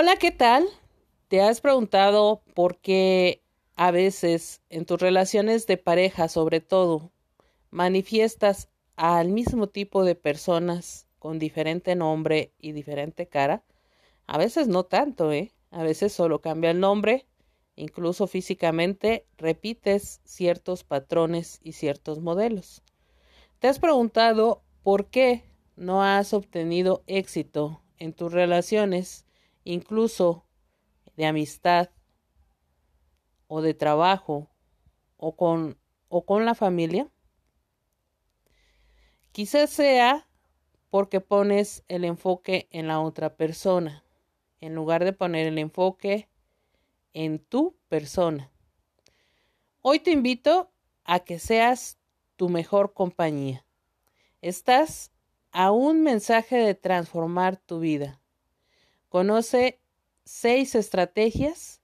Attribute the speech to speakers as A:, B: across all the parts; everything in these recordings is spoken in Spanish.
A: Hola, ¿qué tal? ¿Te has preguntado por qué a veces en tus relaciones de pareja, sobre todo, manifiestas al mismo tipo de personas con diferente nombre y diferente cara? A veces no tanto, ¿eh? A veces solo cambia el nombre, incluso físicamente repites ciertos patrones y ciertos modelos. ¿Te has preguntado por qué no has obtenido éxito en tus relaciones incluso de amistad o de trabajo o con, o con la familia? Quizás sea porque pones el enfoque en la otra persona, en lugar de poner el enfoque en tu persona. Hoy te invito a que seas tu mejor compañía. Estás a un mensaje de transformar tu vida. Conoce seis estrategias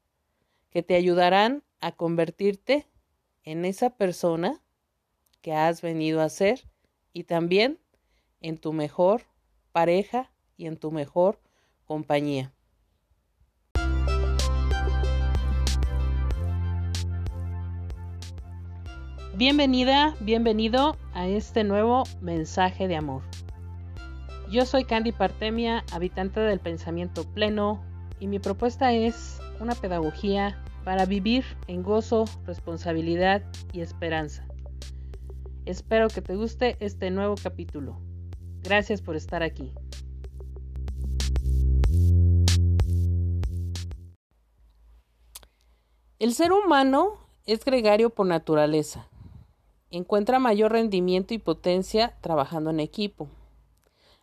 A: que te ayudarán a convertirte en esa persona que has venido a ser y también en tu mejor pareja y en tu mejor compañía. Bienvenida, bienvenido a este nuevo mensaje de amor. Yo soy Candy Partemia, habitante del pensamiento pleno, y mi propuesta es una pedagogía para vivir en gozo, responsabilidad y esperanza. Espero que te guste este nuevo capítulo. Gracias por estar aquí. El ser humano es gregario por naturaleza. Encuentra mayor rendimiento y potencia trabajando en equipo.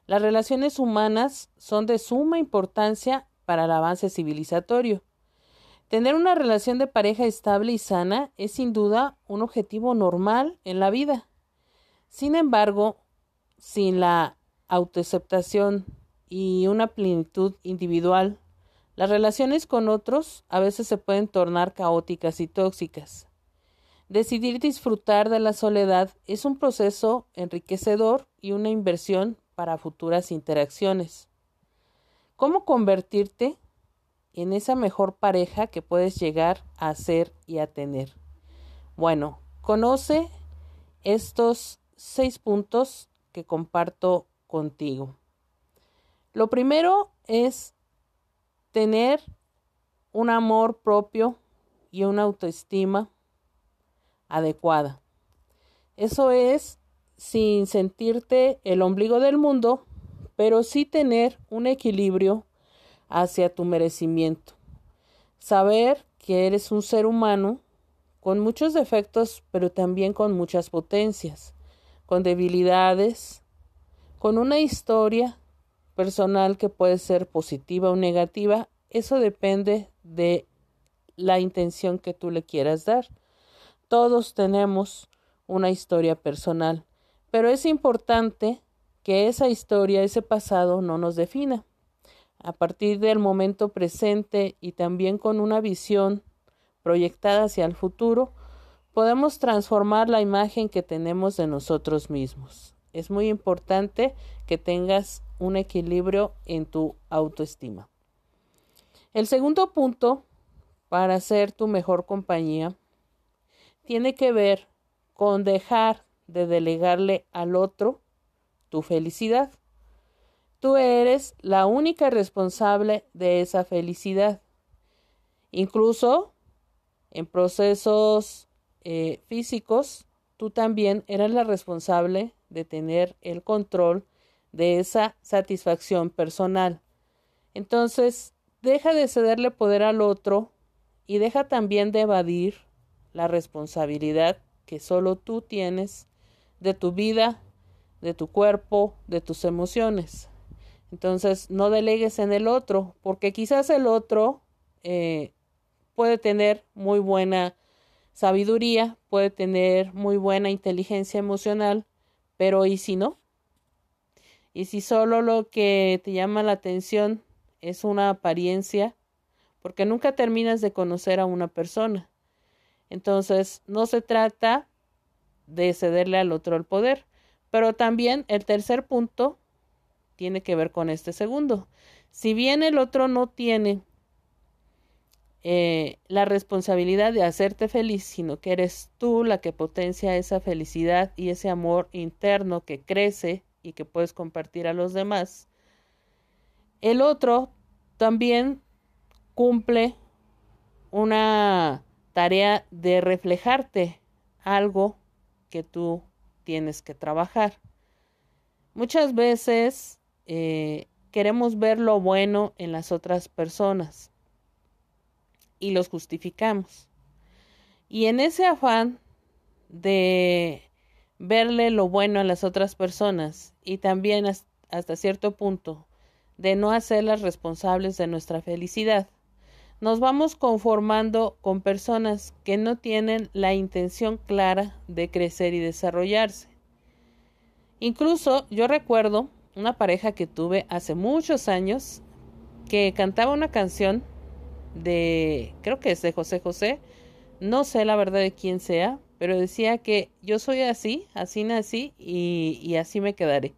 A: Las relaciones humanas son de suma importancia para el avance civilizatorio. Tener una relación de pareja estable y sana es sin duda un objetivo normal en la vida. Sin embargo, sin la autoaceptación y una plenitud individual, las relaciones con otros a veces se pueden tornar caóticas y tóxicas. Decidir disfrutar de la soledad es un proceso enriquecedor y una inversión para futuras interacciones. ¿Cómo convertirte en esa mejor pareja que puedes llegar a ser y a tener? Bueno, conoce estos seis puntos que comparto contigo. Lo primero es tener un amor propio y una autoestima adecuada. Eso es sin sentirte el ombligo del mundo, pero sí tener un equilibrio hacia tu merecimiento. Saber que eres un ser humano con muchos defectos, pero también con muchas potencias, con debilidades, con una historia personal que puede ser positiva o negativa. Eso depende de la intención que tú le quieras dar. Todos tenemos una historia personal pero es importante que esa historia, ese pasado no nos defina. A partir del momento presente y también con una visión proyectada hacia el futuro, podemos transformar la imagen que tenemos de nosotros mismos. Es muy importante que tengas un equilibrio en tu autoestima. El segundo punto para ser tu mejor compañía tiene que ver con dejar de delegarle al otro tu felicidad. Tú eres la única responsable de esa felicidad. Incluso en procesos eh, físicos, tú también eres la responsable de tener el control de esa satisfacción personal. Entonces, deja de cederle poder al otro y deja también de evadir la responsabilidad que solo tú tienes de tu vida, de tu cuerpo, de tus emociones. Entonces, no delegues en el otro, porque quizás el otro eh, puede tener muy buena sabiduría, puede tener muy buena inteligencia emocional, pero ¿y si no? Y si solo lo que te llama la atención es una apariencia, porque nunca terminas de conocer a una persona. Entonces, no se trata de cederle al otro el poder. Pero también el tercer punto tiene que ver con este segundo. Si bien el otro no tiene eh, la responsabilidad de hacerte feliz, sino que eres tú la que potencia esa felicidad y ese amor interno que crece y que puedes compartir a los demás. El otro también cumple una tarea de reflejarte algo que tú tienes que trabajar. Muchas veces eh, queremos ver lo bueno en las otras personas y los justificamos. Y en ese afán de verle lo bueno a las otras personas y también hasta cierto punto de no hacerlas responsables de nuestra felicidad, nos vamos conformando con personas que no tienen la intención clara de crecer y desarrollarse. Incluso yo recuerdo una pareja que tuve hace muchos años que cantaba una canción de, creo que es de José José, no sé la verdad de quién sea, pero decía que yo soy así, así nací y, y así me quedaré.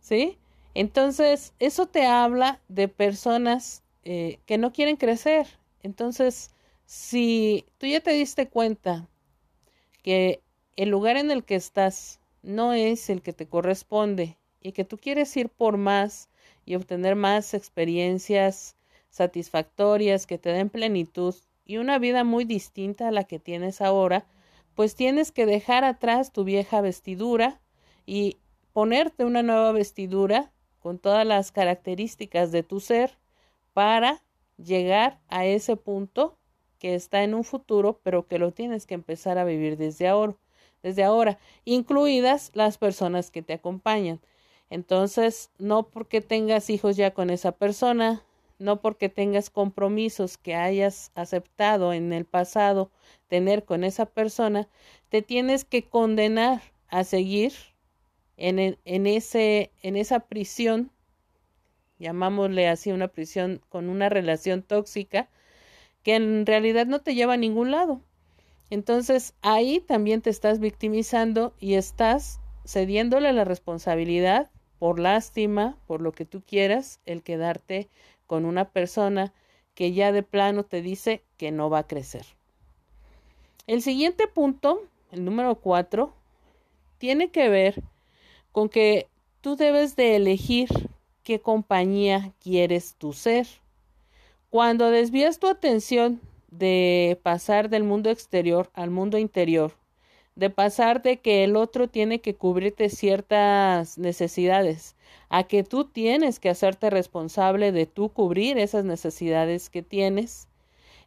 A: ¿Sí? Entonces, eso te habla de personas eh, que no quieren crecer. Entonces, si tú ya te diste cuenta que el lugar en el que estás no es el que te corresponde y que tú quieres ir por más y obtener más experiencias satisfactorias que te den plenitud y una vida muy distinta a la que tienes ahora, pues tienes que dejar atrás tu vieja vestidura y ponerte una nueva vestidura con todas las características de tu ser para llegar a ese punto que está en un futuro, pero que lo tienes que empezar a vivir desde ahora, desde ahora, incluidas las personas que te acompañan. Entonces, no porque tengas hijos ya con esa persona, no porque tengas compromisos que hayas aceptado en el pasado tener con esa persona, te tienes que condenar a seguir en, en, ese, en esa prisión, llamámosle así una prisión con una relación tóxica, que en realidad no te lleva a ningún lado. Entonces ahí también te estás victimizando y estás cediéndole la responsabilidad por lástima, por lo que tú quieras, el quedarte con una persona que ya de plano te dice que no va a crecer. El siguiente punto, el número cuatro, tiene que ver con que tú debes de elegir qué compañía quieres tú ser. Cuando desvías tu atención de pasar del mundo exterior al mundo interior, de pasar de que el otro tiene que cubrirte ciertas necesidades, a que tú tienes que hacerte responsable de tú cubrir esas necesidades que tienes,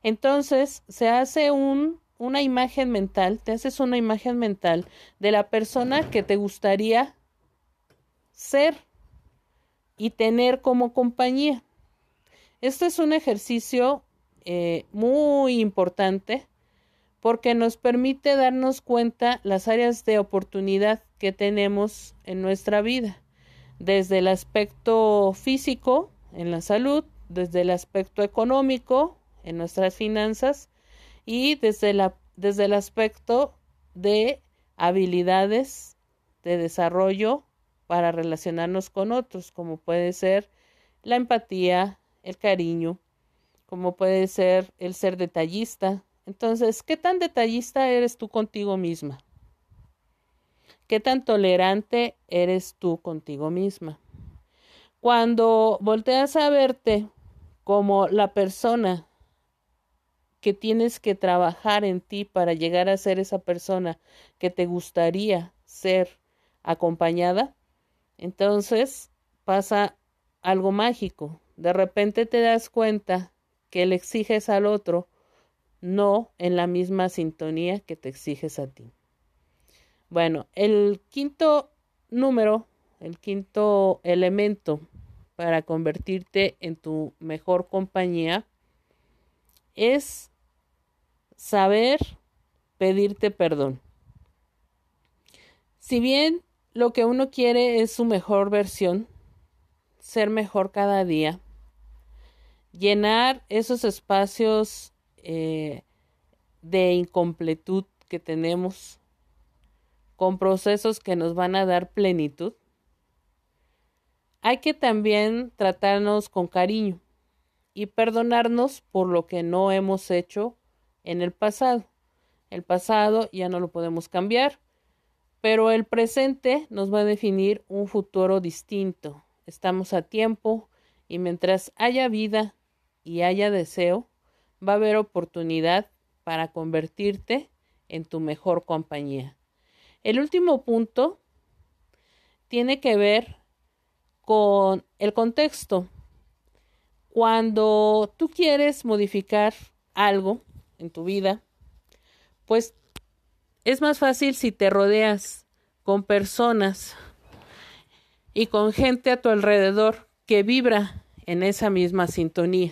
A: entonces se hace un, una imagen mental, te haces una imagen mental de la persona que te gustaría ser y tener como compañía. Esto es un ejercicio eh, muy importante porque nos permite darnos cuenta las áreas de oportunidad que tenemos en nuestra vida, desde el aspecto físico, en la salud, desde el aspecto económico, en nuestras finanzas, y desde, la, desde el aspecto de habilidades de desarrollo para relacionarnos con otros, como puede ser la empatía, el cariño, como puede ser el ser detallista, entonces, ¿qué tan detallista eres tú contigo misma? ¿Qué tan tolerante eres tú contigo misma? Cuando volteas a verte como la persona que tienes que trabajar en ti para llegar a ser esa persona que te gustaría ser acompañada, entonces pasa algo mágico. De repente te das cuenta que le exiges al otro no en la misma sintonía que te exiges a ti. Bueno, el quinto número, el quinto elemento para convertirte en tu mejor compañía es saber pedirte perdón. Si bien lo que uno quiere es su mejor versión, ser mejor cada día, llenar esos espacios eh, de incompletud que tenemos con procesos que nos van a dar plenitud, hay que también tratarnos con cariño y perdonarnos por lo que no hemos hecho en el pasado. El pasado ya no lo podemos cambiar, pero el presente nos va a definir un futuro distinto. Estamos a tiempo y mientras haya vida y haya deseo, va a haber oportunidad para convertirte en tu mejor compañía. El último punto tiene que ver con el contexto. Cuando tú quieres modificar algo en tu vida, pues es más fácil si te rodeas con personas y con gente a tu alrededor que vibra en esa misma sintonía.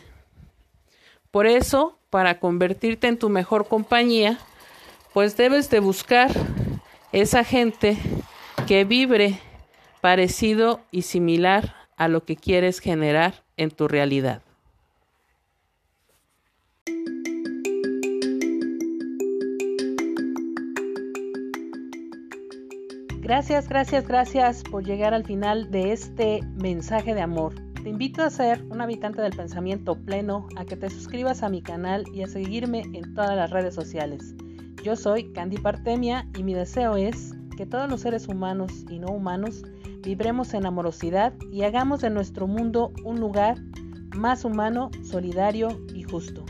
A: Por eso, para convertirte en tu mejor compañía, pues debes de buscar esa gente que vibre parecido y similar a lo que quieres generar en tu realidad. Gracias, gracias, gracias por llegar al final de este mensaje de amor. Te invito a ser un habitante del pensamiento pleno, a que te suscribas a mi canal y a seguirme en todas las redes sociales. Yo soy Candy Partemia y mi deseo es que todos los seres humanos y no humanos vibremos en amorosidad y hagamos de nuestro mundo un lugar más humano, solidario y justo.